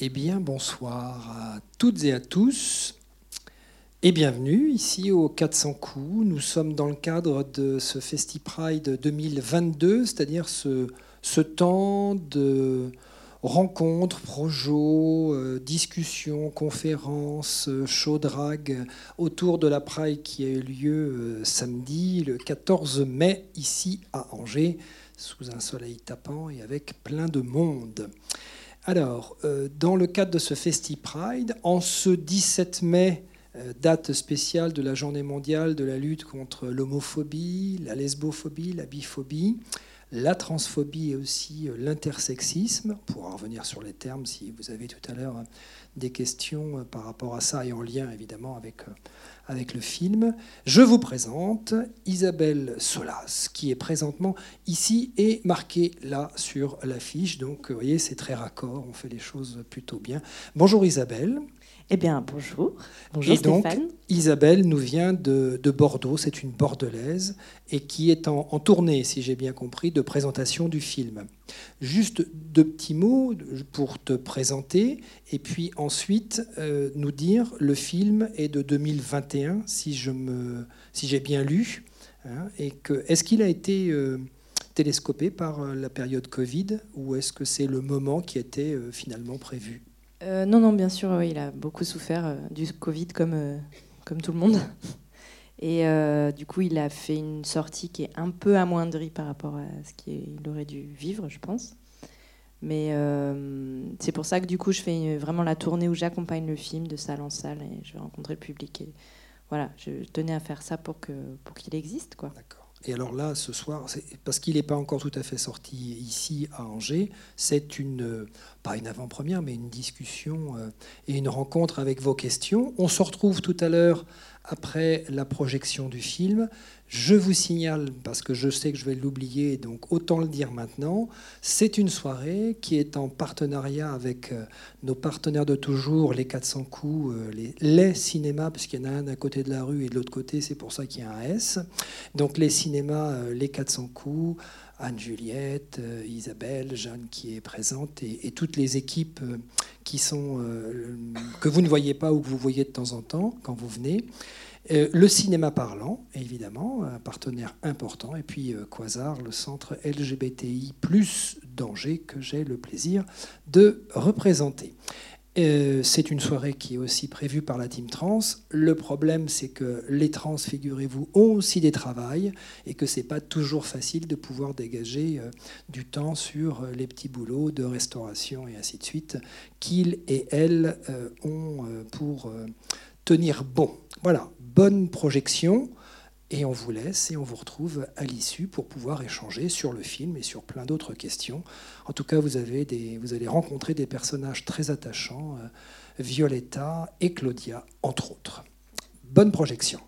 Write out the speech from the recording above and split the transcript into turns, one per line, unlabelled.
Eh bien, bonsoir à toutes et à tous et bienvenue ici au 400 coups. Nous sommes dans le cadre de ce FestiPride 2022, c'est-à-dire ce, temps de rencontres, projets, euh, discussions, conférences, euh, show drag autour de la Pride qui a eu lieu euh, samedi, le 14 mai, ici à Angers, sous un soleil tapant et avec plein de monde. Alors, euh, dans le cadre de ce Festi Pride, en ce 17 mai, euh, date spéciale de la journée mondiale de la lutte contre l'homophobie, la lesbophobie, la biphobie, la transphobie et aussi euh, l'intersexisme. On pourra revenir sur les termes si vous avez tout à l'heure des questions par rapport à ça et en lien évidemment avec avec le film. Je vous présente Isabelle Solas, qui est présentement ici et marquée là sur l'affiche. Donc, vous voyez, c'est très raccord, on fait les choses plutôt bien. Bonjour Isabelle.
Eh bien, bonjour. Bonjour
et donc, Isabelle nous vient de, Bordeaux, c'est une bordelaise, et qui est en, tournée, si j'ai bien compris, de présentation du film. Juste deux petits mots pour te présenter, et puis ensuite euh, nous dire, le film est de 2021, si je me, si j'ai bien lu, hein, et que est-ce qu'il a été euh, télescopé par euh, la période Covid, ou est-ce que c'est le moment qui était finalement prévu?
Non, non, bien sûr, il a beaucoup souffert du Covid comme, comme tout le monde. Et du coup, il a fait une sortie qui est un peu amoindrie par rapport à ce qu'il aurait dû vivre, je pense. Mais c'est pour ça que du coup, je fais vraiment la tournée où j'accompagne le film de salle en salle et je vais rencontrer le public. Et voilà, je tenais à faire ça pour qu'il pour qu'il existe. Quoi.
D'accord. Et alors là, ce soir, parce qu'il n'est pas encore tout à fait sorti ici à Angers, c'est une, pas une avant-première, mais une discussion euh, et une rencontre avec vos questions. On se retrouve tout à l'heure après la projection du film. Je vous signale, parce que je sais que je vais l'oublier, donc autant le dire maintenant, c'est une soirée qui est en partenariat avec euh, nos partenaires de toujours, les 400 coups, euh, les, les cinémas, puisqu'il y en a un d'un côté de la rue et de l'autre côté, c'est pour ça qu'il y a un S. Donc les cinémas, euh, les 400 coups, Anne-Juliette, Isabelle, Jeanne qui est présente, et, toutes les équipes sont, que vous ne voyez pas ou que vous voyez de temps en temps quand vous venez. Euh, le cinéma parlant, évidemment, un partenaire important, et puis euh, Quasar, le centre LGBTI plus d'Angers que j'ai le plaisir de représenter. Euh, c'est une soirée qui est aussi prévue par la Team Trans. Le problème, c'est que les trans, figurez-vous, ont aussi des travails et que c'est pas toujours facile de pouvoir dégager du temps sur les petits boulots de restauration et ainsi de suite qu'ils et elles ont pour tenir bon. Voilà, bonne projection. Et on vous laisse et on vous retrouve à l'issue pour pouvoir échanger sur le film et sur plein d'autres questions. En tout cas, vous, avez des, vous allez rencontrer des personnages très attachants, euh, Violetta et Claudia, entre autres. Bonne projection.